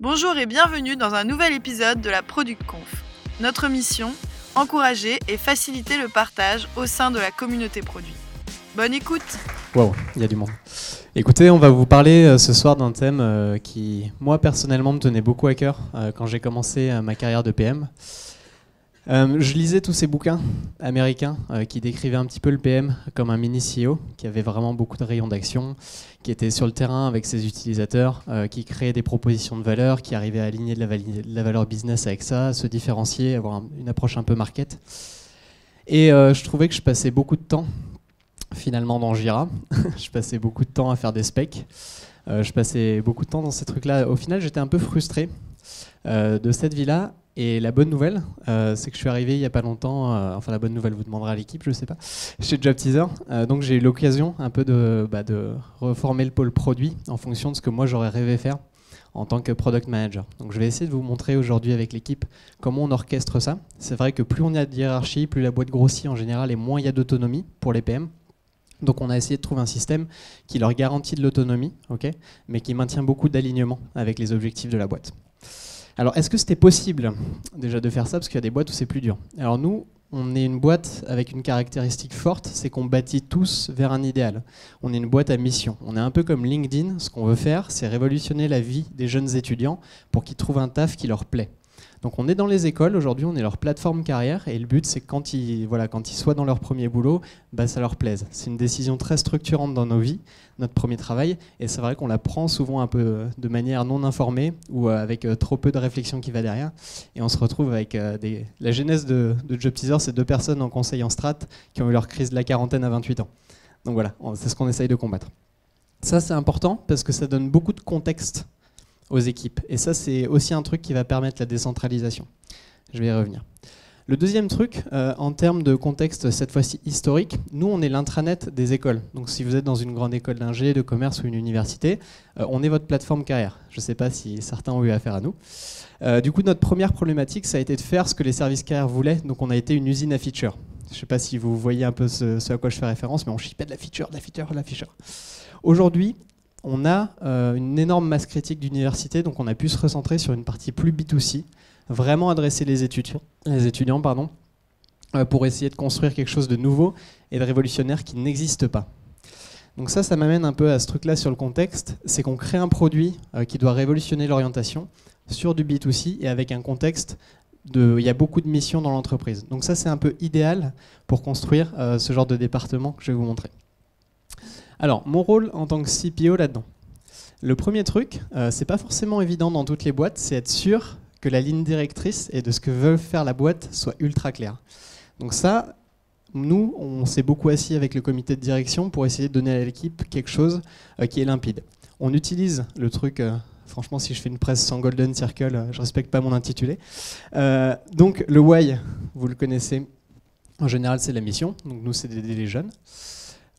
Bonjour et bienvenue dans un nouvel épisode de la Product Conf. Notre mission encourager et faciliter le partage au sein de la communauté produit. Bonne écoute Wow, il y a du monde. Écoutez, on va vous parler euh, ce soir d'un thème euh, qui, moi personnellement, me tenait beaucoup à cœur euh, quand j'ai commencé ma carrière de PM. Je lisais tous ces bouquins américains qui décrivaient un petit peu le PM comme un mini CEO, qui avait vraiment beaucoup de rayons d'action, qui était sur le terrain avec ses utilisateurs, qui créait des propositions de valeur, qui arrivait à aligner de la, valeur business avec ça, se différencier, avoir une approche un peu market. Et je trouvais que je passais beaucoup de temps finalement dans Jira. je passais beaucoup de temps à faire des specs. Euh, je passais beaucoup de temps dans ces trucs-là. Au final, j'étais un peu frustré euh, de cette vie-là. Et la bonne nouvelle, euh, c'est que je suis arrivé il n'y a pas longtemps, enfin la bonne nouvelle vous demanderez à l'équipe, je ne sais pas, chez Job Teaser. donc j'ai eu l'occasion un peu de, bah, de reformer le pôle produit en fonction de ce que moi j'aurais rêvé faire en tant que product manager. Donc je vais essayer de vous montrer aujourd'hui avec l'équipe comment on orchestre ça. C'est vrai que plus on a de hiérarchie, plus la boîte grossit en général et moins il y a d'autonomie pour les PM. Donc on a essayé de trouver un système qui leur garantit de l'autonomie, mais qui maintient beaucoup d'alignement avec les objectifs de la boîte. Alors est-ce que c'était possible déjà de faire ça? Parce qu'il y a des boîtes où c'est plus dur. Alors nous, on est une boîte avec une caractéristique forte, c'est qu'on bâtit tous vers un idéal. On est une boîte à mission. On est un peu comme LinkedIn. Ce qu'on veut faire, c'est révolutionner la vie des jeunes étudiants pour qu'ils trouvent un taf qui leur plaît. Donc on est dans les écoles, aujourd'hui on est leur plateforme carrière et le but c'est que quand ils, voilà, quand ils soient dans leur premier boulot, bah, ça leur plaise. C'est une décision très structurante dans nos vies, notre premier travail, et c'est vrai qu'on la prend souvent un peu de manière non informée ou euh, avec euh, trop peu de réflexion qui va derrière. Et on se retrouve avec euh, des... La genèse de, de Job Teaser, c'est deux personnes en conseil en strat qui ont eu leur crise de la quarantaine à 28 ans. Donc voilà, c'est ce qu'on essaye de combattre. Ça c'est important parce que ça donne beaucoup de contexte aux équipes. Et ça, c'est aussi un truc qui va permettre la décentralisation. Je vais y revenir. Le deuxième truc, euh, en termes de contexte, cette fois-ci historique, nous, on est l'intranet des écoles. Donc si vous êtes dans une grande école d'ingé, de commerce ou une université, euh, on est votre plateforme carrière. Je ne sais pas si certains ont eu affaire à nous. Euh, du coup, notre première problématique, ça a été de faire ce que les services carrières voulaient. Donc on a été une usine à feature. Je ne sais pas si vous voyez un peu ce, ce, à quoi je fais référence, mais on chipait de la feature, de la feature, de la feature. Aujourd'hui, on a euh, une énorme masse critique d'université, donc on a pu se recentrer sur une partie plus B2C, vraiment adresser les étudiants, pardon, euh, pour essayer de construire quelque chose de nouveau et de révolutionnaire qui n'existe pas. Donc ça, ça m'amène un peu à ce truc-là sur le contexte, c'est qu'on crée un produit euh, qui doit révolutionner l'orientation sur du B2C et avec un contexte de, il y a beaucoup de missions dans l'entreprise. Donc ça, c'est un peu idéal pour construire ce genre de département que je vais vous montrer. Alors, mon rôle en tant que CPO là-dedans. Le premier truc, euh, c'est pas forcément évident dans toutes les boîtes, c'est être sûr que la ligne directrice et de ce que veut faire la boîte soit ultra claire. Donc ça, nous, on s'est beaucoup assis avec le comité de direction pour essayer de donner à l'équipe quelque chose euh, qui est limpide. On utilise le truc, euh, franchement, si je fais une presse sans Golden Circle, je respecte pas mon intitulé. donc le why, vous le connaissez, en général c'est la mission, donc nous c'est d'aider les jeunes.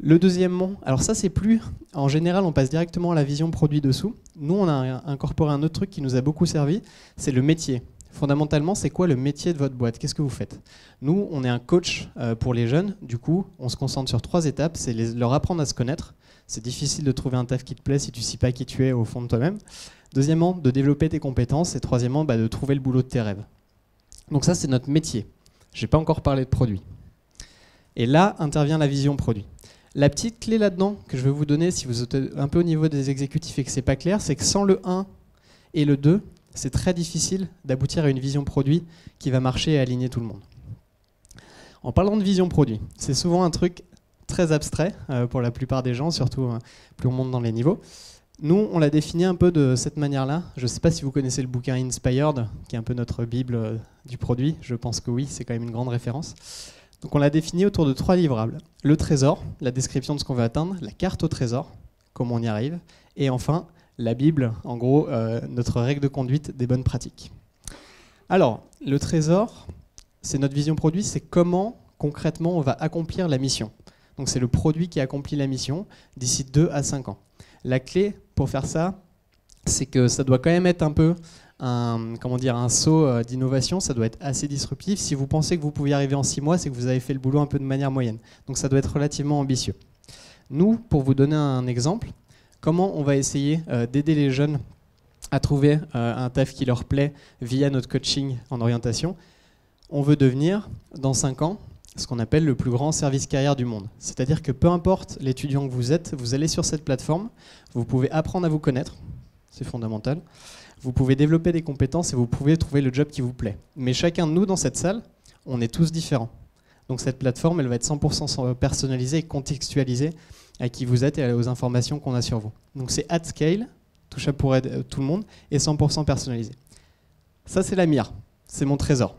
Le deuxième mot, alors ça c'est plus, en général on passe directement à la vision produit dessous. Nous on a incorporé un autre truc qui nous a beaucoup servi, c'est le métier. Fondamentalement, c'est quoi le métier de votre boîte? Qu'est-ce que vous faites? Nous, on est un coach euh, pour les jeunes. Du coup, on se concentre sur trois étapes. C'est leur apprendre à se connaître. C'est difficile de trouver un taf qui te plaît si tu ne sais pas qui tu es au fond de toi-même. Deuxièmement, de développer tes compétences. Et troisièmement, bah, de trouver le boulot de tes rêves. Donc ça, c'est notre métier. Je n'ai pas encore parlé de produit. Et là intervient la vision produit. La petite clé là-dedans que je vais vous donner, si vous êtes un peu au niveau des exécutifs et que c'est pas clair, c'est que sans le 1 et le 2, c'est très difficile d'aboutir à une vision produit qui va marcher et aligner tout le monde. En parlant de vision produit, c'est souvent un truc très abstrait euh, pour la plupart des gens, surtout euh, plus on monte dans les niveaux. Nous, on l'a défini un peu de cette manière-là. Je ne sais pas si vous connaissez le bouquin Inspired, qui est un peu notre bible euh, du produit. Je pense que oui, c'est quand même une grande référence. Donc on l'a défini autour de trois livrables. Le trésor, la description de ce qu'on veut atteindre, la carte au trésor, comment on y arrive, et enfin la Bible, en gros euh, notre règle de conduite des bonnes pratiques. Alors, le trésor, c'est notre vision produit, c'est comment concrètement on va accomplir la mission. Donc c'est le produit qui accomplit la mission d'ici 2 à 5 ans. La clé pour faire ça, c'est que ça doit quand même être un peu un, comment dire, un saut euh, d'innovation, ça doit être assez disruptif. Si vous pensez que vous pouvez arriver en six mois, c'est que vous avez fait le boulot un peu de manière moyenne. Donc ça doit être relativement ambitieux. Nous, pour vous donner un exemple, comment on va essayer euh, d'aider les jeunes à trouver un taf qui leur plaît via notre coaching en orientation, on veut devenir, dans 5 ans, ce qu'on appelle le plus grand service carrière du monde. C'est-à-dire que peu importe l'étudiant que vous êtes, vous allez sur cette plateforme, vous pouvez apprendre à vous connaître, c'est fondamental, vous pouvez développer des compétences et vous pouvez trouver le job qui vous plaît. Mais chacun de nous dans cette salle, on est tous différents. Donc cette plateforme, elle va être 100% personnalisée et contextualisée à qui vous êtes et aux informations qu'on a sur vous. Donc c'est at scale, touchable pour tout le monde, et 100% personnalisé. Ça c'est la mire, c'est mon trésor.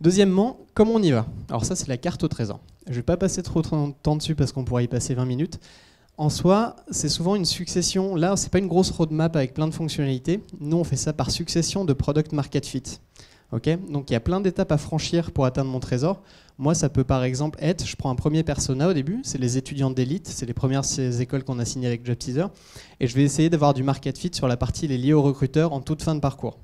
Deuxièmement, comment on y va? Alors ça, c'est la carte au trésor. Je ne vais pas passer trop de temps dessus parce qu'on pourrait y passer 20 minutes. En soi, c'est souvent une succession. Là, c'est pas une grosse roadmap avec plein de fonctionnalités. Nous, on fait ça par succession de product market fit. Donc il y a plein d'étapes à franchir pour atteindre mon trésor. Moi, ça peut par exemple être, je prends un premier persona au début, c'est les étudiants d'élite, c'est les premières écoles qu'on a signées avec JobTeaser, et je vais essayer d'avoir du market fit sur la partie les liés aux recruteurs en toute fin de parcours.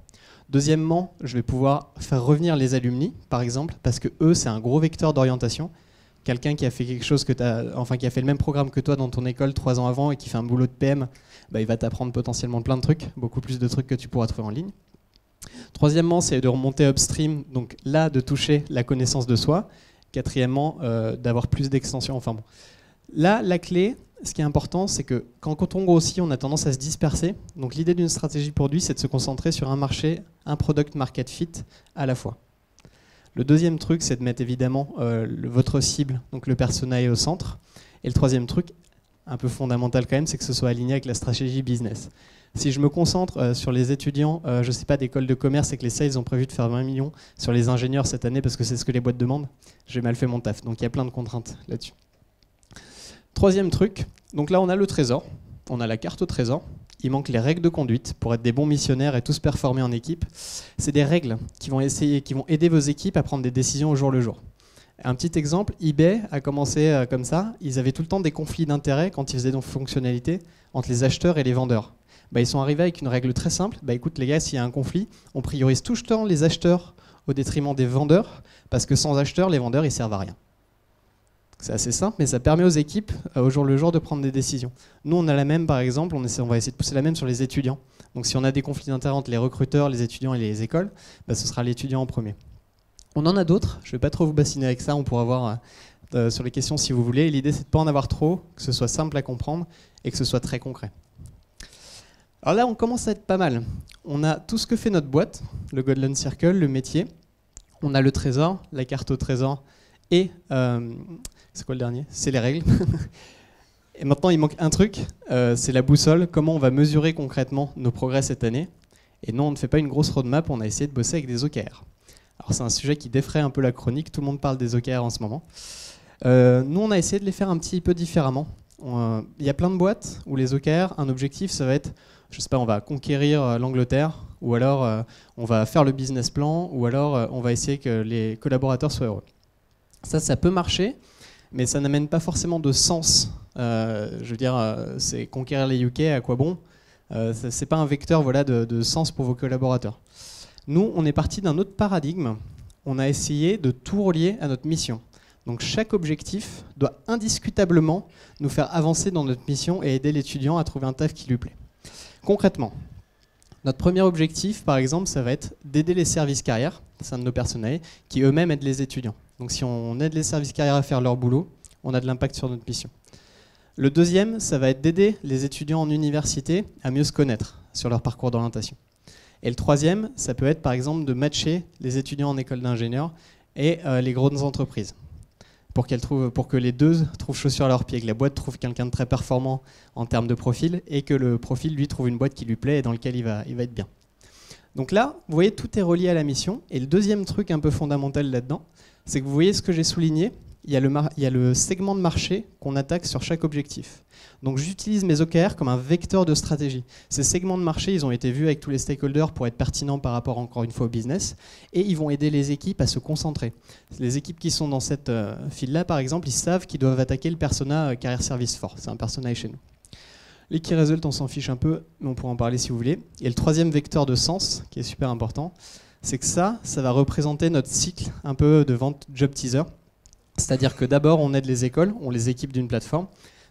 Deuxièmement, je vais pouvoir faire revenir les alumni, par exemple, parce que eux, c'est un gros vecteur d'orientation. Quelqu'un qui a fait quelque chose enfin qui a fait le même programme que toi dans ton école trois ans avant et qui fait un boulot de PM, bah, il va t'apprendre potentiellement plein de trucs, beaucoup plus de trucs que tu pourras trouver en ligne. Troisièmement, c'est de remonter upstream, donc là de toucher la connaissance de soi. Quatrièmement, euh, d'avoir plus d'extensions. Enfin bon. Là, la clé, ce qui est important, c'est que quand, on grossit, on a tendance à se disperser. Donc l'idée d'une stratégie produit, c'est de se concentrer sur un marché, un product market fit à la fois. Le deuxième truc, c'est de mettre évidemment euh, votre cible, donc le persona au centre. Et le troisième truc, un peu fondamental quand même, c'est que ce soit aligné avec la stratégie business. Si je me concentre euh, sur les étudiants, euh, je ne sais pas, d'école de commerce et que les sales ont prévu de faire 20 millions sur les ingénieurs cette année parce que c'est ce que les boîtes demandent, j'ai mal fait mon taf. Donc il y a plein de contraintes là-dessus. Troisième truc, donc là on a le trésor, on a la carte au trésor, il manque les règles de conduite pour être des bons missionnaires et tous performer en équipe. C'est des règles qui vont, essayer, qui vont aider vos équipes à prendre des décisions au jour le jour. Un petit exemple, eBay a commencé euh, comme ça. Ils avaient tout le temps des conflits d'intérêts quand ils faisaient des fonctionnalités entre les acheteurs et les vendeurs. Bah, ils sont arrivés avec une règle très simple. Bah, écoute les gars, s'il y a un conflit, on priorise tout le temps les acheteurs au détriment des vendeurs, parce que sans acheteurs, les vendeurs, ils servent à rien. C'est assez simple, mais ça permet aux équipes, euh, au jour le jour, de prendre des décisions. Nous, on a la même, par exemple, on, va essayer de pousser la même sur les étudiants. Donc si on a des conflits d'intérêts entre les recruteurs, les étudiants et les écoles, bah, ce sera l'étudiant en premier. On en a d'autres, je ne vais pas trop vous bassiner avec ça, on pourra voir euh, euh, sur les questions si vous voulez. L'idée, c'est de ne pas en avoir trop, que ce soit simple à comprendre et que ce soit très concret. Alors là, on commence à être pas mal. On a tout ce que fait notre boîte, le Golden Circle, le métier. On a le trésor, la carte au trésor et c'est quoi le dernier? C'est les règles. Et maintenant, il manque un truc, euh, c'est la boussole. Comment on va mesurer concrètement nos progrès cette année? Et non, on ne fait pas une grosse roadmap, on a essayé de bosser avec des OKR. Alors c'est un sujet qui défraie un peu la chronique, tout le monde parle des OKR en ce moment. Euh, nous, on a essayé de les faire un petit peu différemment. Euh, il y a plein de boîtes où les OKR, un objectif, ça va être, je sais pas, on va conquérir l'Angleterre, ou alors on va faire le business plan, ou alors on va essayer que les collaborateurs soient heureux. Ça, ça peut marcher, mais ça n'amène pas forcément de sens. Euh, je veux dire, euh, c'est conquérir les UK, à quoi bon? Euh, C'est pas un vecteur voilà, de, de, sens pour vos collaborateurs. Nous, on est parti d'un autre paradigme. On a essayé de tout relier à notre mission. Donc chaque objectif doit indiscutablement nous faire avancer dans notre mission et aider l'étudiant à trouver un taf qui lui plaît. Concrètement, notre premier objectif, par exemple, ça va être d'aider les services carrières, c'est un de nos personnels, qui eux-mêmes aident les étudiants. Donc si on aide les services carrières à faire leur boulot, on a de l'impact sur notre mission. Le deuxième, ça va être d'aider les étudiants en université à mieux se connaître sur leur parcours d'orientation. Et le troisième, ça peut être par exemple de matcher les étudiants en école d'ingénieur et euh, les grandes entreprises. Pour, pour, que les deux trouvent chaussures à leurs pieds, que la boîte trouve quelqu'un de très performant en termes de profil et que le profil lui trouve une boîte qui lui plaît et dans laquelle il va être bien. Donc là, vous voyez, tout est relié à la mission. Et le deuxième truc un peu fondamental là-dedans, c'est que vous voyez ce que j'ai souligné, il y, a le segment de marché qu'on attaque sur chaque objectif. Donc j'utilise mes OKR comme un vecteur de stratégie. Ces segments de marché, ils ont été vus avec tous les stakeholders pour être pertinents par rapport encore une fois au business, et ils vont aider les équipes à se concentrer. Les équipes qui sont dans cette euh, file-là, par exemple, ils savent qu'ils doivent attaquer le persona euh, carrière service fort. C'est un personnage chez nous. Les key results, on s'en fiche un peu, mais on pourra en parler si vous voulez. Et le troisième vecteur de sens, qui est super important, c'est que ça, ça va représenter notre cycle un peu de vente job teaser. C'est-à-dire que d'abord, on aide les écoles, on les équipe d'une plateforme.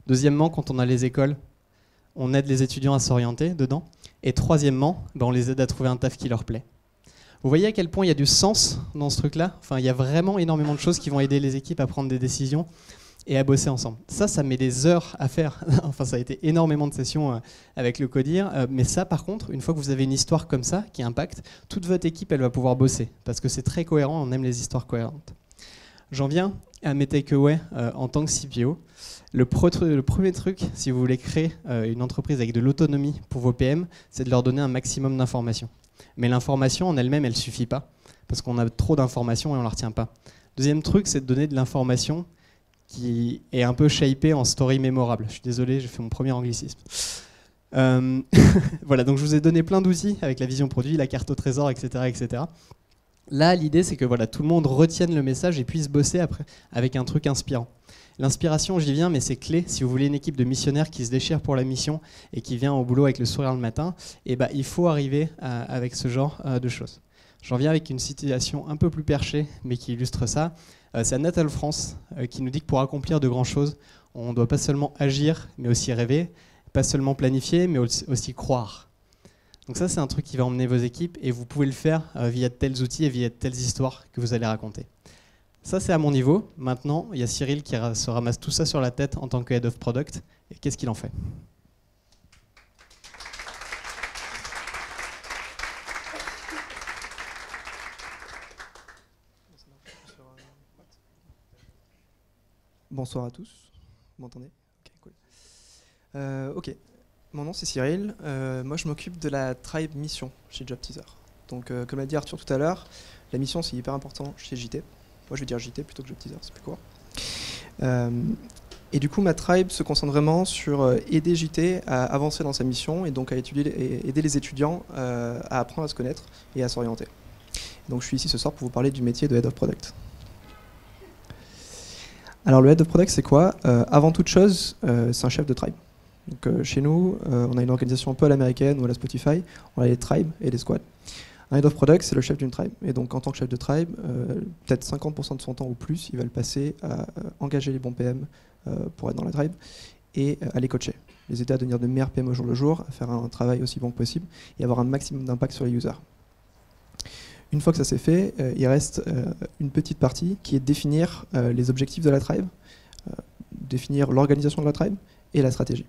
Deuxièmement, quand on a les écoles, on aide les étudiants à s'orienter dedans. Et troisièmement, ben, on les aide à trouver un taf qui leur plaît. Vous voyez à quel point il y a du sens dans ce truc-là? Enfin, il y a vraiment énormément de choses qui vont aider les équipes à prendre des décisions et à bosser ensemble. Ça, ça met des heures à faire. enfin, ça a été énormément de sessions euh, avec le CODIR. Euh, mais ça, par contre, une fois que vous avez une histoire comme ça qui impacte, toute votre équipe, elle va pouvoir bosser parce que c'est très cohérent. On aime les histoires cohérentes. J'en viens à mes takeaways euh, en tant que CPO. Le, premier truc, si vous voulez créer une entreprise avec de l'autonomie pour vos PM, c'est de leur donner un maximum d'informations. Mais l'information en elle-même, elle suffit pas parce qu'on a trop d'informations et on ne la retient pas. Deuxième truc, c'est de donner de l'information qui est un peu shapé en story mémorable. Je suis désolé, j'ai fait mon premier anglicisme. Euh, voilà, donc je vous ai donné plein d'outils avec la vision produit, la carte au trésor, etc. etc. Là, l'idée, c'est que voilà, tout le monde retienne le message et puisse bosser après avec un truc inspirant. L'inspiration, j'y viens, mais c'est clé. Si vous voulez une équipe de missionnaires qui se déchire pour la mission et qui vient au boulot avec le sourire le matin, eh ben, il faut arriver avec ce genre euh, de choses. J'en viens avec une situation un peu plus perchée, mais qui illustre ça. Euh, c'est Natal France euh, qui nous dit que pour accomplir de grandes choses, on ne doit pas seulement agir, mais aussi rêver, pas seulement planifier, mais aussi croire. Donc ça, c'est un truc qui va emmener vos équipes et vous pouvez le faire euh, via tels outils et via telles histoires que vous allez raconter. Ça, c'est à mon niveau. Maintenant, il y a Cyril qui se ramasse tout ça sur la tête en tant que Head of Product. Et qu'est-ce qu'il en fait? Bonsoir à tous. Vous m'entendez? Ok, cool. Euh, ok, mon nom c'est Cyril. Euh, moi je m'occupe de la tribe mission chez Job Teaser. Donc, euh, comme l'a dit Arthur tout à l'heure, la mission c'est hyper important chez JT. Moi je vais dire JT plutôt que Job Teaser, c'est plus court. et du coup, ma tribe se concentre vraiment sur aider JT à avancer dans sa mission et donc à aider les étudiants à apprendre à se connaître et à s'orienter. Donc je suis ici ce soir pour vous parler du métier de Head of Product. Alors le head of product, c'est quoi? Euh, Avant toute chose, euh, c'est un chef de tribe. Euh, chez nous, on a une organisation un peu à l'américaine ou à la Spotify. On a les tribes et les squads. Un head of product, c'est le chef d'une tribe. Et donc, en tant que chef de tribe, peut-être 50% de son temps ou plus, il va le passer à engager les bons PM pour être dans la tribe et à les coacher. Les aider à devenir de meilleurs PM au jour le jour, à faire un travail aussi bon que possible et avoir un maximum d'impact sur les users. Une fois que ça s'est fait, euh, il reste euh, une petite partie qui est de définir euh, les objectifs de la tribe, définir l'organisation de la tribe et la stratégie.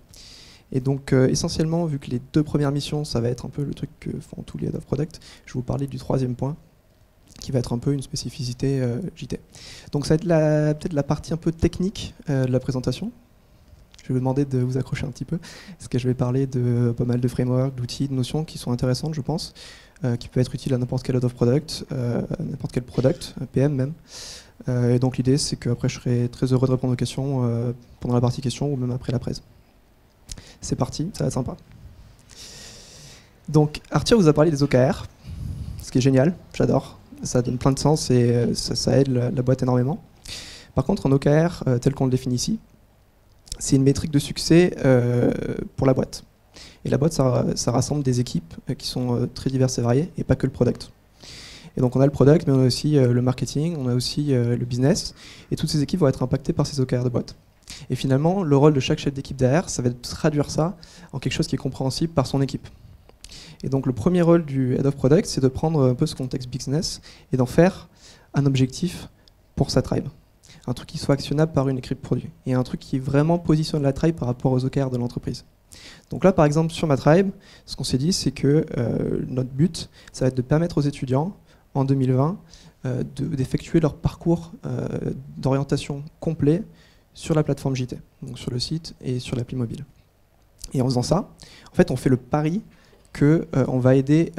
Et donc, essentiellement, vu que les deux premières missions, ça va être un peu le truc que font tous les head of product, je vais vous parler du troisième point, qui va être un peu une spécificité JT. Donc, ça va être peut-être la partie un peu technique de la présentation. Je vais vous demander de vous accrocher un petit peu, parce que je vais parler de pas mal de frameworks, d'outils, de notions qui sont intéressantes, je pense. Euh, qui peut être utile à n'importe quel of product, euh, n'importe quel product, PM même. Euh, et donc l'idée, c'est qu'après, je serai très heureux de répondre aux questions pendant la partie questions ou même après la presse. C'est parti, ça va être sympa. Donc Arthur vous a parlé des OKR, ce qui est génial, j'adore. Ça donne plein de sens et ça, aide la, boîte énormément. Par contre, un OKR, tel qu'on le définit ici, c'est une métrique de succès pour la boîte. Et la boîte, ça, rassemble des équipes euh, qui sont euh, très diverses et variées, et pas que le product. Et donc on a le product, mais on a aussi euh, le marketing, on a aussi le business, et toutes ces équipes vont être impactées par ces OKR de boîte. Et finalement, le rôle de chaque chef d'équipe derrière, ça va être de traduire ça en quelque chose qui est compréhensible par son équipe. Et donc le premier rôle du Head of Product, c'est de prendre un peu ce contexte business et d'en faire un objectif pour sa tribe. Un truc qui soit actionnable par une équipe produit. Et un truc qui vraiment positionne la tribe par rapport aux OKR de l'entreprise. Donc là, par exemple, sur ma tribe, ce qu'on s'est dit, c'est que euh, notre but, ça va être de permettre aux étudiants, en 2020, euh, d'effectuer leur parcours euh, d'orientation complet sur la plateforme JT, donc sur le site et sur l'appli mobile. Et en faisant ça, en fait, on fait le pari qu'on on va aider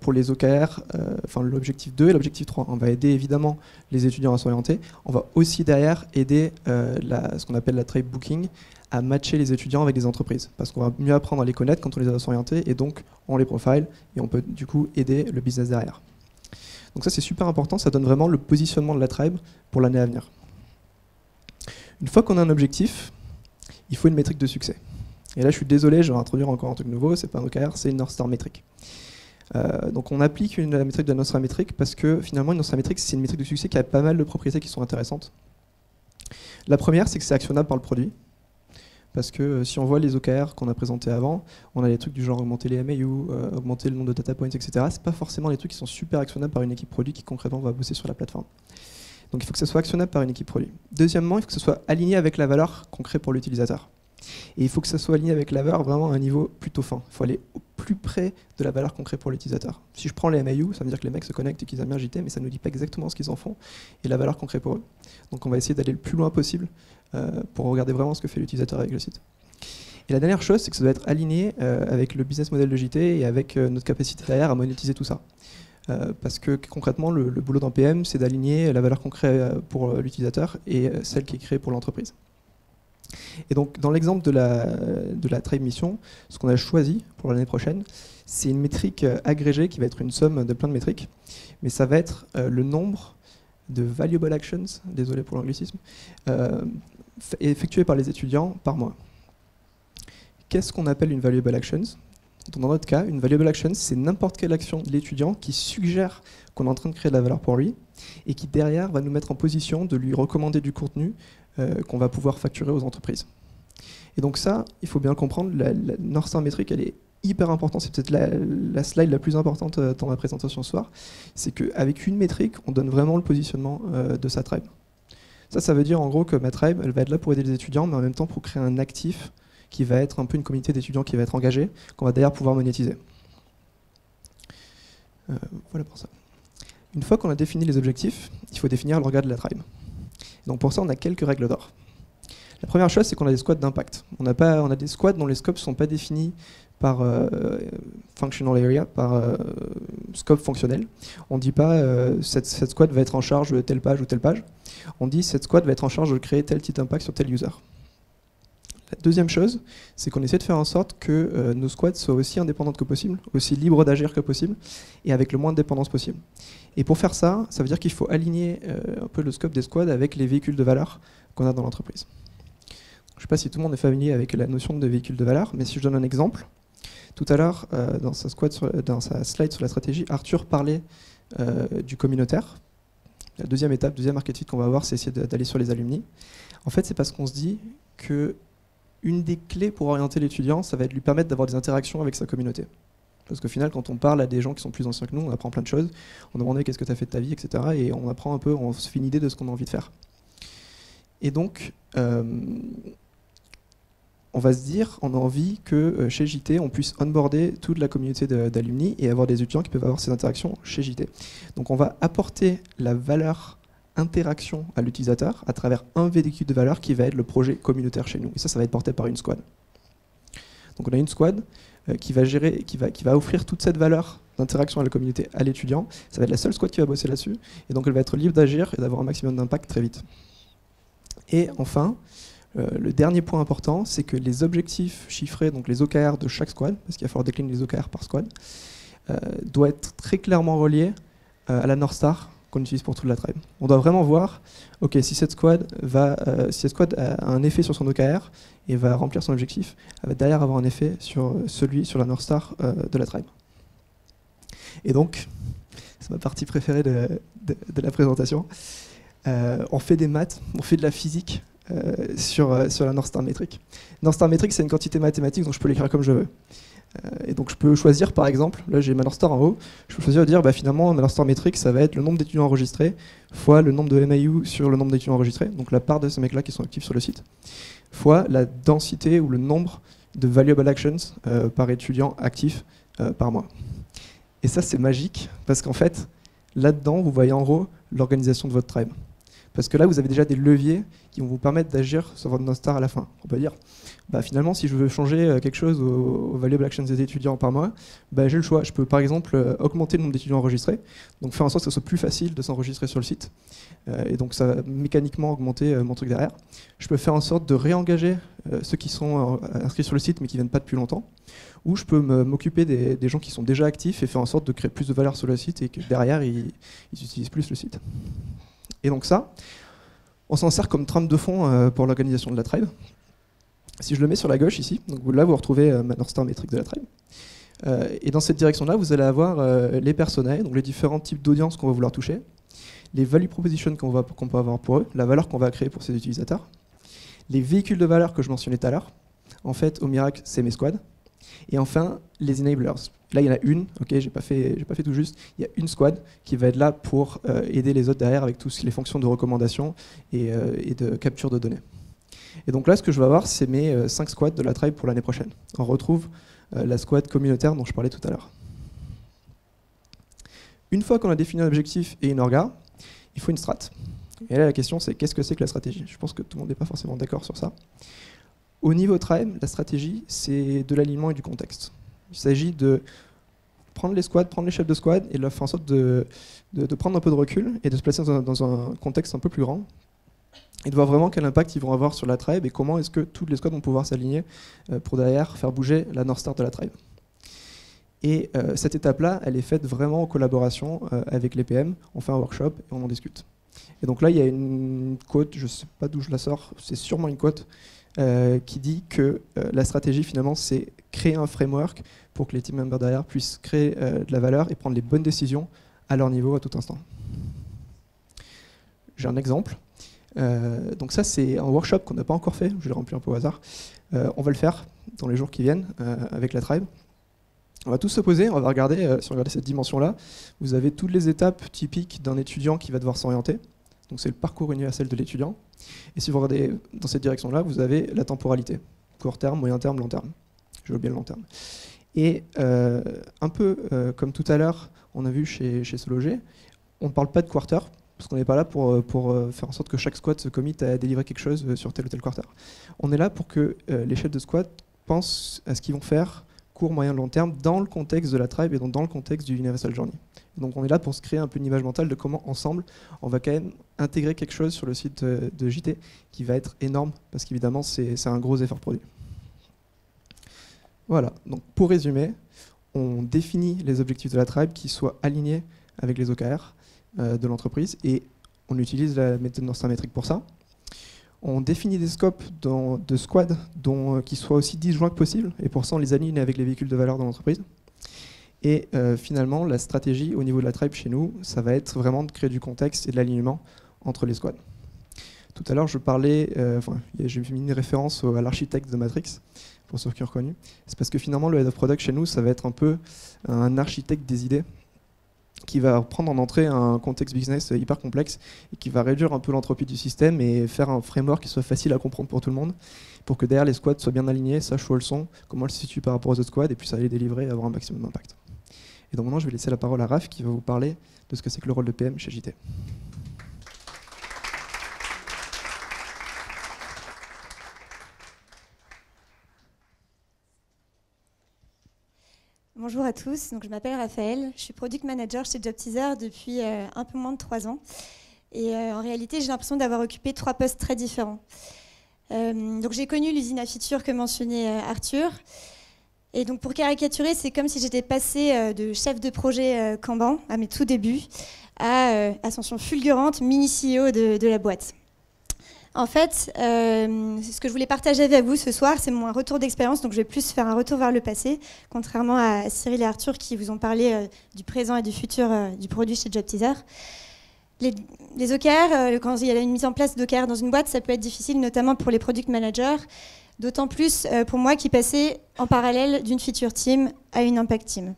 pour les OKR, enfin l'objectif 2 et l'objectif 3. On va aider évidemment les étudiants à s'orienter. On va aussi derrière aider ce qu'on appelle la tribe booking à matcher les étudiants avec des entreprises. Parce qu'on va mieux apprendre à les connaître quand on les a orientés et donc on les profile et on peut du coup aider le business derrière. Donc ça c'est super important, ça donne vraiment le positionnement de la tribe pour l'année à venir. Une fois qu'on a un objectif, il faut une métrique de succès. Et là je suis désolé, je vais introduire encore un truc nouveau, c'est pas un OKR, c'est une North Star métrique. Euh, donc on applique une, la métrique de la North Star métrique parce que finalement une North Star métrique c'est une métrique de succès qui a pas mal de propriétés qui sont intéressantes. La première c'est que c'est actionnable par le produit. Parce que euh, si on voit les OKR qu'on a présentés avant, on a des trucs du genre augmenter les MAU, euh, augmenter le nombre de data points, etc. C'est pas forcément des trucs qui sont super actionnables par une équipe produit qui concrètement va bosser sur la plateforme. Donc il faut que ça soit actionnable par une équipe produit. Deuxièmement, il faut que ce soit aligné avec la valeur qu'on crée pour l'utilisateur. Et il faut que ça soit aligné avec la valeur vraiment à un niveau plutôt fin. Il faut aller au plus près de la valeur qu'on crée pour l'utilisateur. Si je prends les MAU, ça veut dire que les mecs se connectent et qu'ils aiment bien JT, mais ça ne nous dit pas exactement ce qu'ils en font et la valeur qu'on crée pour eux. Donc on va essayer d'aller le plus loin possible pour regarder vraiment ce que fait l'utilisateur avec le site. Et la dernière chose, c'est que ça doit être aligné euh, avec le business model de JT et avec euh, notre capacité derrière à monétiser tout ça. parce que concrètement, le, boulot d'un PM, c'est d'aligner la valeur qu'on crée pour l'utilisateur et celle qui est créée pour l'entreprise. Et donc, dans l'exemple de la, de la Tribe Mission, ce qu'on a choisi pour l'année prochaine, c'est une métrique euh, agrégée qui va être une somme de plein de métriques, mais ça va être euh, le nombre de valuable actions, désolé pour l'anglicisme, euh, effectuées par les étudiants par mois. Qu'est-ce qu'on appelle une valuable action Dans notre cas, une valuable action, c'est n'importe quelle action de l'étudiant qui suggère qu'on est en train de créer de la valeur pour lui et qui derrière va nous mettre en position de lui recommander du contenu euh, qu'on va pouvoir facturer aux entreprises. Et donc ça, il faut bien comprendre, la, North Star métrique, elle est hyper importante, c'est peut-être la, slide la plus importante euh, dans ma présentation ce soir, c'est qu'avec une métrique, on donne vraiment le positionnement euh, de sa tribe. Ça, ça veut dire en gros que ma tribe, elle va être là pour aider les étudiants, mais en même temps pour créer un actif qui va être un peu une communauté d'étudiants qui va être engagée, qu'on va d'ailleurs pouvoir monétiser. voilà pour ça. Une fois qu'on a défini les objectifs, il faut définir le de la tribe. Donc pour ça, on a quelques règles d'or. La première chose, c'est qu'on a des squads d'impact. On, on a des squads dont les scopes ne sont pas définis par euh, functional area, par euh, scope fonctionnel. On ne dit pas euh, cette, squad va être en charge de telle page ou telle page. On dit cette squad va être en charge de créer tel petit impact sur tel user. La deuxième chose, c'est qu'on essaie de faire en sorte que nos squads soient aussi indépendantes que possible, aussi libres d'agir que possible, et avec le moins de dépendance possible. Et pour faire ça, ça veut dire qu'il faut aligner un peu le scope des squads avec les véhicules de valeur qu'on a dans l'entreprise. Je ne sais pas si tout le monde est familier avec la notion de véhicule de valeur, mais si je donne un exemple, tout à l'heure, euh, dans, sa dans sa slide sur la stratégie, Arthur parlait euh, du communautaire. La deuxième étape, deuxième archétype qu'on va voir, c'est essayer d'aller sur les alumni. En fait, c'est parce qu'on se dit que une des clés pour orienter l'étudiant, ça va être lui permettre d'avoir des interactions avec sa communauté. Parce qu'au final, quand on parle à des gens qui sont plus anciens que nous, on apprend plein de choses. On demande qu'est-ce que tu as fait de ta vie, etc. Et on apprend un peu, on se fait une idée de ce qu'on a envie de faire. Et donc, euh, on va se dire, on a envie que euh, chez JT, on puisse onboarder toute la communauté d'alumni et avoir des étudiants qui peuvent avoir ces interactions chez JT. Donc, on va apporter la valeur interaction à l'utilisateur à travers un véhicule de valeur qui va être le projet communautaire chez nous. Et ça, ça va être porté par une squad. Donc, on a une squad euh, qui va gérer, qui va, qui va offrir toute cette valeur d'interaction à la communauté à l'étudiant. Ça va être la seule squad qui va bosser là-dessus. Et donc elle va être libre d'agir et d'avoir un maximum d'impact très vite. Et enfin, euh, le dernier point important, c'est que les objectifs chiffrés, donc les OKR de chaque squad, parce qu'il va falloir décliner les OKR par squad, euh, doivent être très clairement reliés à la North Star qu'on utilise pour toute la tribe. On doit vraiment voir, ok, si cette squad a un effet sur son OKR, et va remplir son objectif, elle va derrière avoir un effet sur celui, sur la North Star euh, de la tribe. Et donc, c'est ma partie préférée de, la présentation, euh, on fait des maths, on fait de la physique euh, sur, sur la North Star métrique. North Star métrique, c'est une quantité mathématique, donc je peux l'écrire comme je veux. et donc je peux choisir par exemple, là j'ai ma North Star en haut, je peux choisir de dire bah, finalement ma North Star métrique ça va être le nombre d'étudiants enregistrés fois le nombre de MAU sur le nombre d'étudiants enregistrés, donc la part de ces mecs-là qui sont actifs sur le site fois la densité ou le nombre de valuable actions euh, par étudiant actif euh, par mois. Et ça, c'est magique, parce qu'en fait, là-dedans, vous voyez en gros l'organisation de votre tribe. Parce que là, vous avez déjà des leviers qui vont vous permettre d'agir sur votre Star à la fin. On peut dire, bah, finalement, si je veux changer euh, quelque chose aux, Valuable Actions des étudiants par mois, bah, j'ai le choix. Je peux par exemple euh, augmenter le nombre d'étudiants enregistrés, donc faire en sorte que ce soit plus facile de s'enregistrer sur le site. Euh, et donc ça va mécaniquement augmenter mon truc derrière. Je peux faire en sorte de réengager ceux qui sont inscrits sur le site mais qui ne viennent pas depuis longtemps. Ou je peux m'occuper des, gens qui sont déjà actifs et faire en sorte de créer plus de valeur sur le site et que derrière, ils utilisent plus le site. Et donc ça, on s'en sert comme trame de fond pour l'organisation de la tribe. Si je le mets sur la gauche ici, donc là vous retrouvez euh, ma Star métrique de la tribe. Euh, et dans cette direction-là, vous allez avoir euh, les personnages, donc les différents types d'audience qu'on va vouloir toucher, les value propositions qu'on peut avoir pour eux, la valeur qu'on va créer pour ces utilisateurs, les véhicules de valeur que je mentionnais tout à l'heure, En fait, au miracle, c'est mes squads. Et enfin, les enablers. Là, il y en a une, ok, j'ai pas fait, tout juste. Il y a une squad qui va être là pour euh, aider les autres derrière avec toutes les fonctions de recommandation et, euh, de capture de données. Et donc là, ce que je vais avoir, c'est mes 5 squads de la tribe pour l'année prochaine. On retrouve la squad communautaire dont je parlais tout à l'heure. Une fois qu'on a défini un objectif et une orga, il faut une strat. Et là, la question, c'est qu'est-ce que c'est que la stratégie? Je pense que tout le monde n'est pas forcément d'accord sur ça. Au niveau tribe, la stratégie, c'est de l'alignement et du contexte. Il s'agit de prendre les squads, prendre les chefs de squad et de leur faire en sorte de, prendre un peu de recul et de se placer dans un, contexte un peu plus grand et de voir vraiment quel impact ils vont avoir sur la tribe et comment est-ce que tous les squads vont pouvoir s'aligner euh, pour derrière faire bouger la North Star de la tribe. Et euh, cette étape-là, elle est faite vraiment en collaboration euh, avec les PM. On fait un workshop et on en discute. Et donc là, il y a une quote, je ne sais pas d'où je la sors, c'est sûrement une quote, euh, qui dit que la stratégie, finalement, c'est créer un framework pour que les team members derrière puissent créer de la valeur et prendre les bonnes décisions à leur niveau à tout instant. J'ai un exemple. donc ça, c'est un workshop qu'on n'a pas encore fait, je l'ai rempli un peu au hasard. on va le faire dans les jours qui viennent avec la tribe. On va tous se poser, on va regarder, euh, si on regarde cette dimension-là, vous avez toutes les étapes typiques d'un étudiant qui va devoir s'orienter. Donc c'est le parcours universel de l'étudiant. Et si vous regardez dans cette direction-là, vous avez la temporalité. Court terme, moyen terme, long terme. Veux bien le long terme. Et euh, un peu euh, comme tout à l'heure, on a vu chez, chez Sologer, on ne parle pas de quarter, parce qu'on n'est pas là pour, pour faire en sorte que chaque squad se commit à délivrer quelque chose sur tel ou tel quarter. On est là pour que les chefs de squad pensent à ce qu'ils vont faire court, moyen, long terme dans le contexte de la tribe et donc dans le contexte du Universal Journey. Donc on est là pour se créer un peu une image mentale de comment ensemble on va quand même intégrer quelque chose sur le site de JT qui va être énorme parce qu'évidemment c'est un gros effort produit. Voilà, donc pour résumer, on définit les objectifs de la tribe qui soient alignés avec les OKR euh, de l'entreprise et on utilise la méthode Star Metric pour ça. On définit des scopes de squad euh, qui soient aussi disjoints que possible, et pour ça on les aligne avec les véhicules de valeur de l'entreprise. Et euh, finalement, la stratégie au niveau de la tribe chez nous, ça va être vraiment de créer du contexte et de l'alignement entre les squads. Tout à l'heure, je parlais, j'ai mis une référence à l'architecte de Matrix, pour ceux qui ont reconnu. C'est parce que finalement, le head of product chez nous, ça va être un peu un architecte des idées qui va prendre en entrée un contexte business hyper complexe et qui va réduire un peu l'entropie du système et faire un framework qui soit facile à comprendre pour tout le monde, pour que derrière les squads soient bien alignés, sachent où elles sont, comment elles se situent par rapport aux autres squads et puis ça les délivrer et avoir un maximum d'impact. Et donc maintenant, je vais laisser la parole à Raph qui va vous parler de ce que c'est que le rôle de PM chez JT. Bonjour à tous, je m'appelle Raphaël, je suis product manager chez JobTeaser depuis euh, un peu moins de trois ans. Et euh, en réalité, j'ai l'impression d'avoir occupé trois postes très différents. Euh, donc j'ai connu l'usine à feature que mentionnait Arthur. Et donc pour caricaturer, c'est comme si j'étais passée de chef de projet Kanban à mes tout débuts à ascension fulgurante mini CEO de la boîte. En fait, euh, ce que je voulais partager avec vous ce soir, c'est mon retour d'expérience. Donc, je vais plus faire un retour vers le passé, contrairement à Cyril et Arthur qui vous ont parlé euh, du présent et du futur euh, du produit chez JobTeaser. Les, les OKR, quand il y a une mise en place d'OKR dans une boîte, ça peut être difficile, notamment pour les product managers. D'autant plus pour moi qui passais en parallèle d'une feature team à une impact team.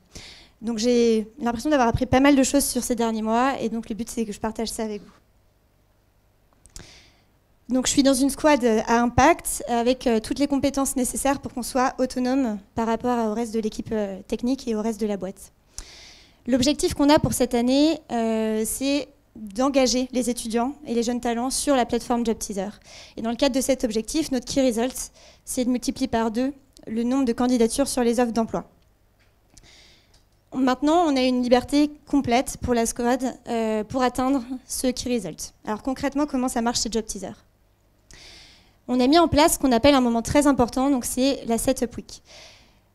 Donc j'ai l'impression d'avoir appris pas mal de choses sur ces derniers mois et donc le but c'est que je partage ça avec vous. Donc je suis dans une squad à impact avec euh, toutes les compétences nécessaires pour qu'on soit autonome par rapport au reste de l'équipe euh, technique et au reste de la boîte. L'objectif qu'on a pour cette année, euh, c'est d'engager les étudiants et les jeunes talents sur la plateforme JobTeaser. Et dans le cadre de cet objectif, notre key result, c'est de multiplier par deux le nombre de candidatures sur les offres d'emploi. Maintenant, on a une liberté complète pour la squad pour atteindre ce key result. Alors concrètement, comment ça marche chez JobTeaser? On a mis en place ce qu'on appelle un moment très important, donc c'est la Setup Week.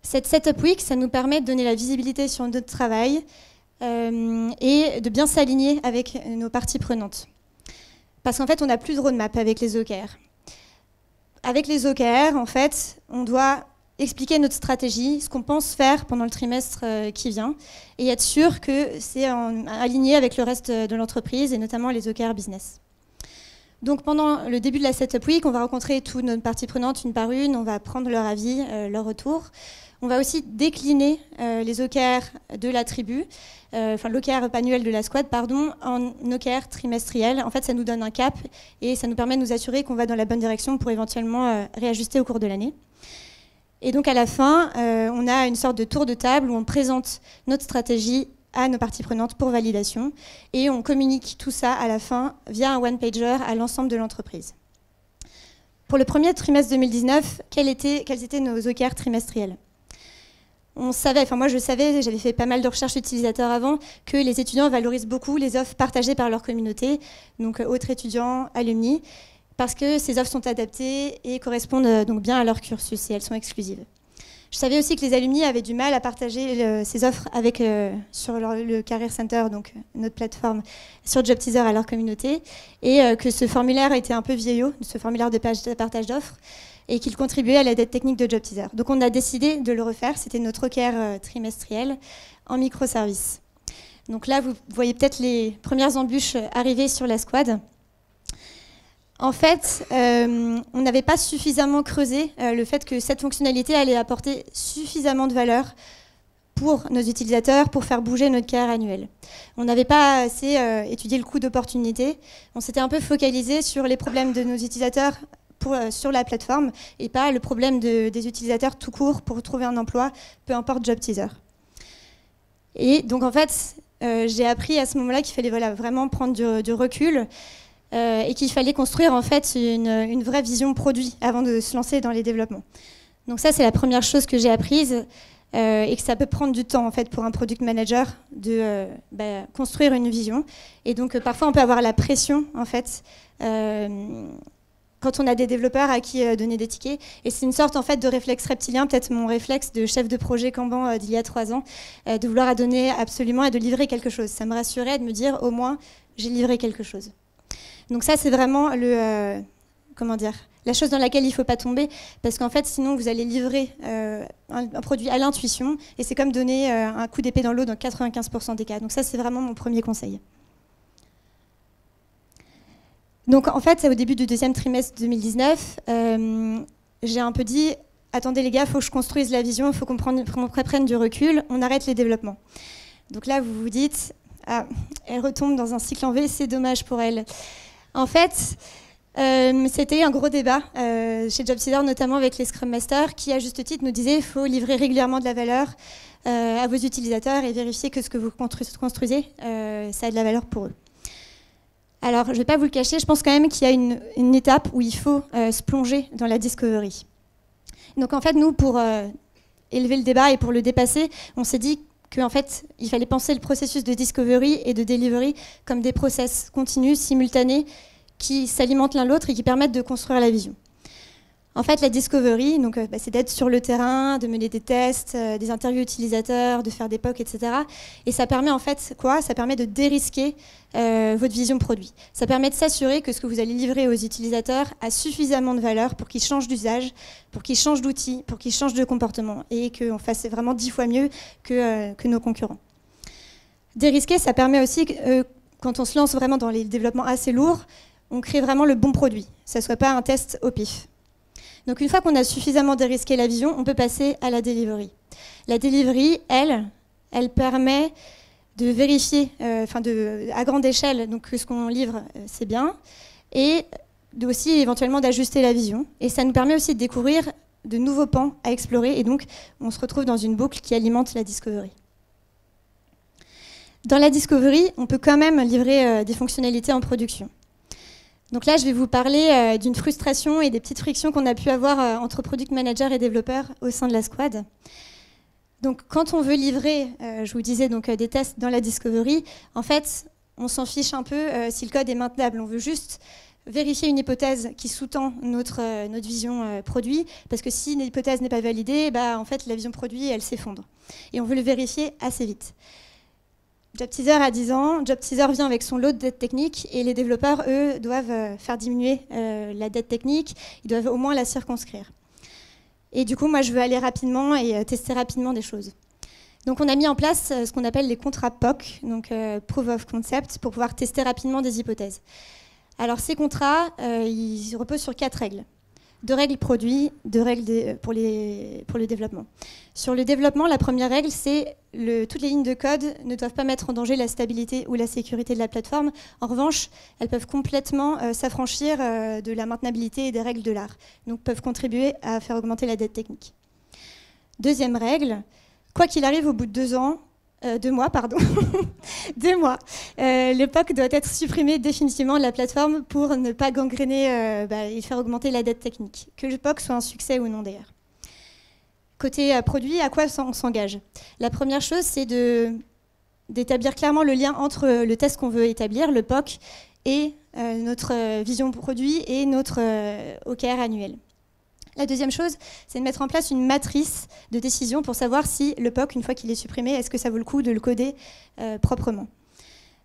Cette Setup Week, ça nous permet de donner la visibilité sur notre travail euh, et de bien s'aligner avec nos parties prenantes. Parce qu'en fait, on n'a plus de roadmap avec les OKR. Avec les OKR, en fait, on doit expliquer notre stratégie, ce qu'on pense faire pendant le trimestre euh, qui vient, et être sûr que c'est aligné avec le reste de l'entreprise, et notamment les OKR business. Donc pendant le début de la Setup Week, on va rencontrer toutes nos parties prenantes une par une, on va prendre leur avis, leur retour. On va aussi décliner les OKR de la tribu, enfin l'OKR annuel de la squad, pardon, en OKR trimestriel. En fait, ça nous donne un cap et ça nous permet de nous assurer qu'on va dans la bonne direction pour éventuellement réajuster au cours de l'année. Et donc à la fin, euh, on a une sorte de tour de table où on présente notre stratégie à nos parties prenantes pour validation et on communique tout ça à la fin via un one-pager à l'ensemble de l'entreprise. Pour le premier trimestre 2019, quels étaient, quels étaient nos OKR trimestriels? On savait, enfin moi je savais, j'avais fait pas mal de recherches utilisateurs avant, que les étudiants valorisent beaucoup les offres partagées par leur communauté, donc euh, autres étudiants, alumni parce que ces offres sont adaptées et correspondent euh, donc bien à leur cursus et elles sont exclusives. Je savais aussi que les alumni avaient du mal à partager ces offres euh, sur le Career Center, donc euh, notre plateforme, sur JobTeaser à leur communauté, et que ce formulaire était un peu vieillot, ce formulaire de, partage d'offres, et qu'il contribuait à la dette technique de JobTeaser. Donc on a décidé de le refaire, c'était notre OKR trimestriel en microservices. Donc là, vous voyez peut-être les premières embûches arriver sur la squad. En fait, euh, on n'avait pas suffisamment creusé euh, le fait que cette fonctionnalité allait apporter suffisamment de valeur pour nos utilisateurs pour faire bouger notre carrière annuel. On n'avait pas assez euh, étudié le coût d'opportunité. On s'était un peu focalisé sur les problèmes de nos utilisateurs sur la plateforme et pas le problème des utilisateurs tout court pour trouver un emploi, peu importe job teaser. Et donc en fait, j'ai appris à ce moment-là qu'il fallait vraiment prendre du recul et qu'il fallait construire en fait une, vraie vision produit avant de se lancer dans les développements. Donc ça, c'est la première chose que j'ai apprise euh, et que ça peut prendre du temps en fait pour un product manager de euh, bah, construire une vision. Et donc parfois, on peut avoir la pression en fait quand on a des développeurs à qui donner des tickets. Et c'est une sorte en fait de réflexe reptilien, peut-être mon réflexe de chef de projet Kanban d'il y a trois ans, de vouloir donner absolument et de livrer quelque chose. Ça me rassurait de me dire au moins j'ai livré quelque chose. Donc ça, c'est vraiment le, euh, comment dire, la chose dans laquelle il ne faut pas tomber, parce qu'en fait, sinon, vous allez livrer euh, un, produit à l'intuition, et c'est comme donner euh, un coup d'épée dans l'eau dans 95% des cas. Donc ça, c'est vraiment mon premier conseil. Donc en fait, au début du deuxième trimestre 2019, j'ai un peu dit, attendez les gars, il faut que je construise la vision, il faut qu'on prenne, du recul, on arrête les développements. Donc là, vous vous dites, ah, elle retombe dans un cycle en V, c'est dommage pour elle. En fait, euh, c'était un gros débat euh, chez JobSeeder, notamment avec les Scrum Masters, qui à juste titre nous disaient qu'il faut livrer régulièrement de la valeur euh, à vos utilisateurs et vérifier que ce que vous construisez, ça a de la valeur pour eux. Alors, je ne vais pas vous le cacher, je pense quand même qu'il y a une, étape où il faut se plonger dans la discovery. Donc, en fait, nous, pour élever le débat et pour le dépasser, on s'est dit qu'en fait, il fallait penser le processus de discovery et de delivery comme des process continus, simultanés, qui s'alimentent l'un l'autre et qui permettent de construire la vision. En fait, la discovery, donc, euh, bah, c'est d'être sur le terrain, de mener des tests, euh, des interviews utilisateurs, de faire des POC, etc. Et ça permet en fait quoi? Ça permet de dérisquer euh, votre vision produit. Ça permet de s'assurer que ce que vous allez livrer aux utilisateurs a suffisamment de valeur pour qu'ils changent d'usage, pour qu'ils changent d'outils, pour qu'ils changent de comportement et qu'on fasse vraiment dix fois mieux que, que nos concurrents. Dérisquer, ça permet aussi, quand on se lance vraiment dans les développements assez lourds, on crée vraiment le bon produit. Ça ne soit pas un test au pif. Donc une fois qu'on a suffisamment dérisqué la vision, on peut passer à la delivery. La delivery, elle, elle permet de vérifier, euh, enfin à grande échelle, donc que ce qu'on livre, euh, c'est bien, et aussi éventuellement d'ajuster la vision. Et ça nous permet aussi de découvrir de nouveaux pans à explorer, et donc on se retrouve dans une boucle qui alimente la discovery. Dans la discovery, on peut quand même livrer euh, des fonctionnalités en production. Donc là, je vais vous parler euh, d'une frustration et des petites frictions qu'on a pu avoir euh, entre product manager et développeurs au sein de la squad. Donc quand on veut livrer, euh, je vous disais donc des tests dans la discovery, en fait, on s'en fiche un peu si le code est maintenable. On veut juste vérifier une hypothèse qui sous-tend notre, notre vision produit, parce que si l'hypothèse n'est pas validée, bah, en fait, la vision produit, elle s'effondre. Et on veut le vérifier assez vite. JobTeaser a 10 ans, JobTeaser vient avec son lot de dette technique et les développeurs, eux, doivent euh, faire diminuer euh, la dette technique, ils doivent au moins la circonscrire. Et du coup, moi, je veux aller rapidement et euh, tester rapidement des choses. Donc on a mis en place ce qu'on appelle les contrats POC, donc Proof of Concept, pour pouvoir tester rapidement des hypothèses. Alors ces contrats, ils reposent sur quatre règles deux règles produits, deux règles pour, les, pour le développement. Sur le développement, la première règle, c'est que toutes les lignes de code ne doivent pas mettre en danger la stabilité ou la sécurité de la plateforme. En revanche, elles peuvent complètement euh, s'affranchir euh, de la maintenabilité et des règles de l'art, donc peuvent contribuer à faire augmenter la dette technique. Deuxième règle, quoi qu'il arrive au bout de deux ans, euh, deux mois, pardon, deux mois. Euh, le POC doit être supprimé définitivement de la plateforme pour ne pas gangréner euh, bah, et faire augmenter la dette technique. Que le POC soit un succès ou non d'ailleurs. Côté produit, à quoi on s'engage? La première chose, c'est d'établir clairement le lien entre le test qu'on veut établir, le POC, et notre vision produit et notre OKR annuel. La deuxième chose, c'est de mettre en place une matrice de décision pour savoir si le POC, une fois qu'il est supprimé, est-ce que ça vaut le coup de le coder euh, proprement.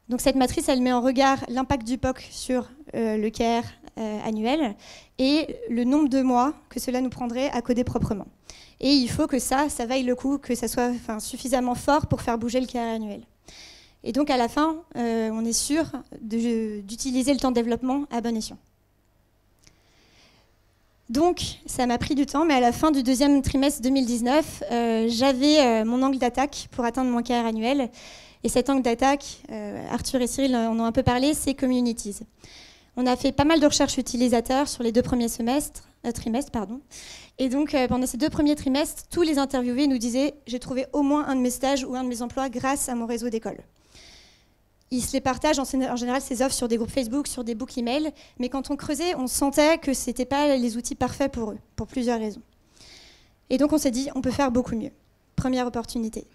Donc cette matrice, elle met en regard l'impact du POC sur euh, le KR euh, annuel et le nombre de mois que cela nous prendrait à coder proprement. Et il faut que ça, ça vaille le coup, que ça soit suffisamment fort pour faire bouger le KR annuel. Et donc à la fin, on est sûr d'utiliser le temps de développement à bon escient. Donc, ça m'a pris du temps, mais à la fin du deuxième trimestre 2019, euh, j'avais euh, mon angle d'attaque pour atteindre mon KR annuel. Et cet angle d'attaque, euh, Arthur et Cyril en ont un peu parlé, c'est Communities. On a fait pas mal de recherches utilisateurs sur les deux premiers semestres, trimestres. Pardon. Et donc, pendant ces deux premiers trimestres, tous les interviewés nous disaient J'ai trouvé au moins un de mes stages ou un de mes emplois grâce à mon réseau d'école ils se les partagent en, général ces offres sur des groupes Facebook, sur des boucles email, mais quand on creusait, on sentait que ce n'étaient pas les outils parfaits pour eux, pour plusieurs raisons. Et donc on s'est dit, on peut faire beaucoup mieux. Première opportunité.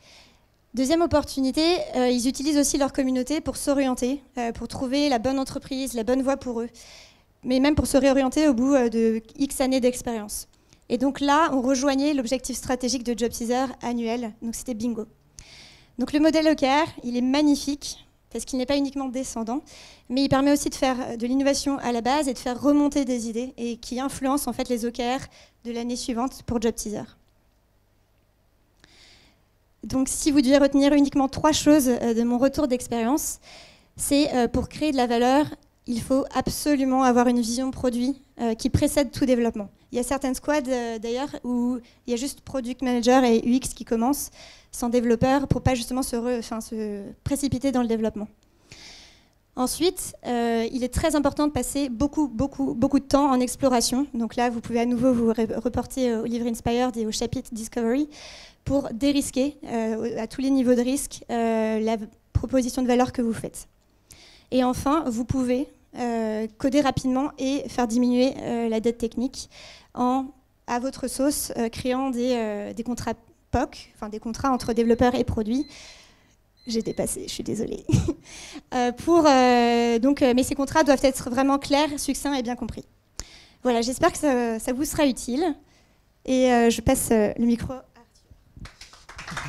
Deuxième opportunité, euh, ils utilisent aussi leur communauté pour s'orienter, euh, pour trouver la bonne entreprise, la bonne voie pour eux, mais même pour se réorienter au bout euh, de X années d'expérience. Et donc là, on rejoignait l'objectif stratégique de JobTeaser annuel, donc c'était bingo. Donc le modèle OKR, il est magnifique, parce qu'il n'est pas uniquement descendant, mais il permet aussi de faire de l'innovation à la base et de faire remonter des idées et qui influencent en fait les OKR de l'année suivante pour Job Teaser. Donc si vous deviez retenir uniquement trois choses euh, de mon retour d'expérience, c'est euh, pour créer de la valeur, il faut absolument avoir une vision produit euh, qui précède tout développement. Il y a certaines squads d'ailleurs où il y a juste product manager et UX qui commencent sans développeur pour pas justement se, précipiter dans le développement. Ensuite, euh, il est très important de passer beaucoup, beaucoup, beaucoup de temps en exploration. Donc là, vous pouvez à nouveau vous reporter au livre Inspired et au chapitre Discovery pour dérisquer euh, à tous les niveaux de risque euh, la proposition de valeur que vous faites. Et enfin, vous pouvez coder rapidement et faire diminuer la dette technique en, à votre sauce, créant des, des contrats enfin des contrats entre développeurs et produits. J'ai dépassé, je suis désolée. Euh, pour, euh, donc, euh, mais ces contrats doivent être vraiment clairs, succincts et bien compris. Voilà, j'espère que ça, ça, vous sera utile. Et je passe le micro à Arthur.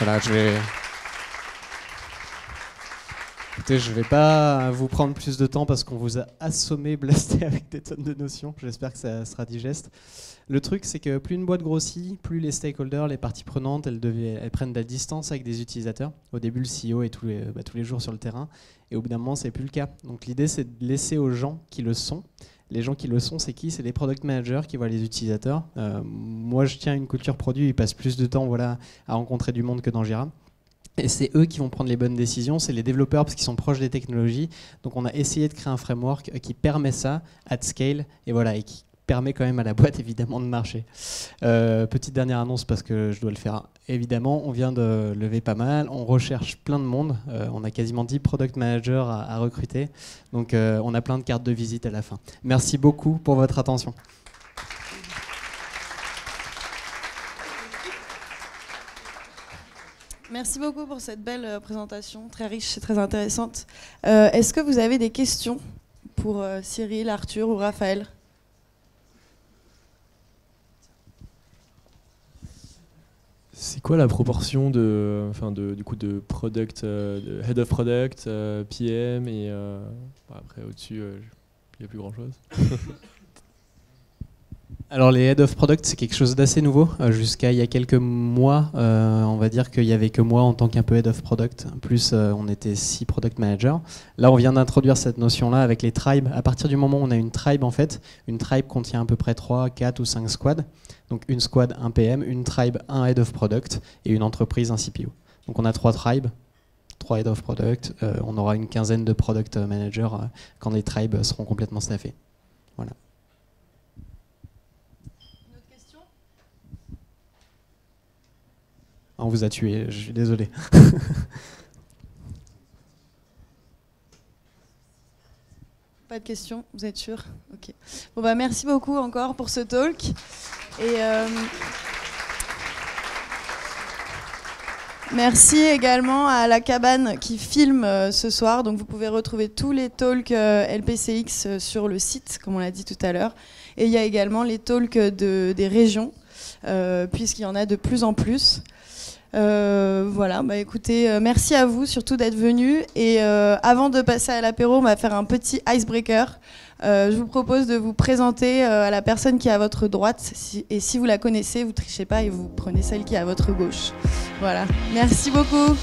Voilà, je vais Je ne vais pas vous prendre plus de temps parce qu'on vous a assommé, blasté avec des tonnes de notions. J'espère que ça sera digeste. Le truc, c'est que plus une boîte grossit, plus les stakeholders, les parties prenantes, elles, prennent de la distance avec des utilisateurs. Au début, le CEO est tous les, bah, tous les jours sur le terrain, et au bout d'un moment, c'est plus le cas. Donc l'idée, c'est de laisser aux gens qui le sont. Les gens qui le sont, c'est qui? C'est les product managers qui voient les utilisateurs. Euh, moi, je tiens une culture produit, ils passent plus de temps voilà, à rencontrer du monde que dans Jira. Et c'est eux qui vont prendre les bonnes décisions, c'est les développeurs parce qu'ils sont proches des technologies. Donc on a essayé de créer un framework euh, qui permet ça at scale et voilà et qui permet quand même à la boîte évidemment de marcher. Euh, petite dernière annonce parce que je dois le faire. Évidemment, on vient de lever pas mal, on recherche plein de monde, euh, on a quasiment 10 product managers à, recruter, donc on a plein de cartes de visite à la fin. Merci beaucoup pour votre attention. Merci beaucoup pour cette belle euh, présentation, très riche et très intéressante. Euh, est-ce que vous avez des questions pour euh, Cyril, Arthur ou Raphaël? C'est quoi la proportion de, enfin de, du coup de product, de head of product, PM et après au-dessus, il n'y a plus grand-chose Alors les Head of Product, c'est quelque chose d'assez nouveau. Euh, Jusqu'à il y a quelques mois, euh, on va dire qu'il y avait que moi en tant qu'un peu Head of Product. Plus, euh, on était six Product Managers. Là, on vient d'introduire cette notion-là avec les tribes. À partir du moment où on a une tribe, en fait, une tribe contient à peu près 3, 4 ou 5 squads. Donc une squad, un PM, une tribe, un Head of Product et une entreprise, un CPO. Donc on a trois tribes, trois Head of Product. On aura une quinzaine de Product Managers quand les tribes seront complètement staffés. Voilà. Une autre question On vous a tué, je suis désolé. Pas de questions, vous êtes sûr? Ok. Bon bah merci beaucoup encore pour ce talk. Euh, merci également à la cabane qui filme euh, ce soir. Donc vous pouvez retrouver tous les talks euh, LPCX sur le site, comme on l'a dit tout à l'heure. Et il y a également les talks de- des régions, puisqu'il y en a de plus en plus. Euh, voilà, bah écoutez, euh, merci à vous surtout d'être venus. Et euh, avant de passer à l'apéro, on va faire un petit icebreaker. Euh, je vous propose de vous présenter à la personne qui est à votre droite. Et si vous la connaissez, vous trichez pas et vous prenez celle qui est à votre gauche. Voilà, merci beaucoup.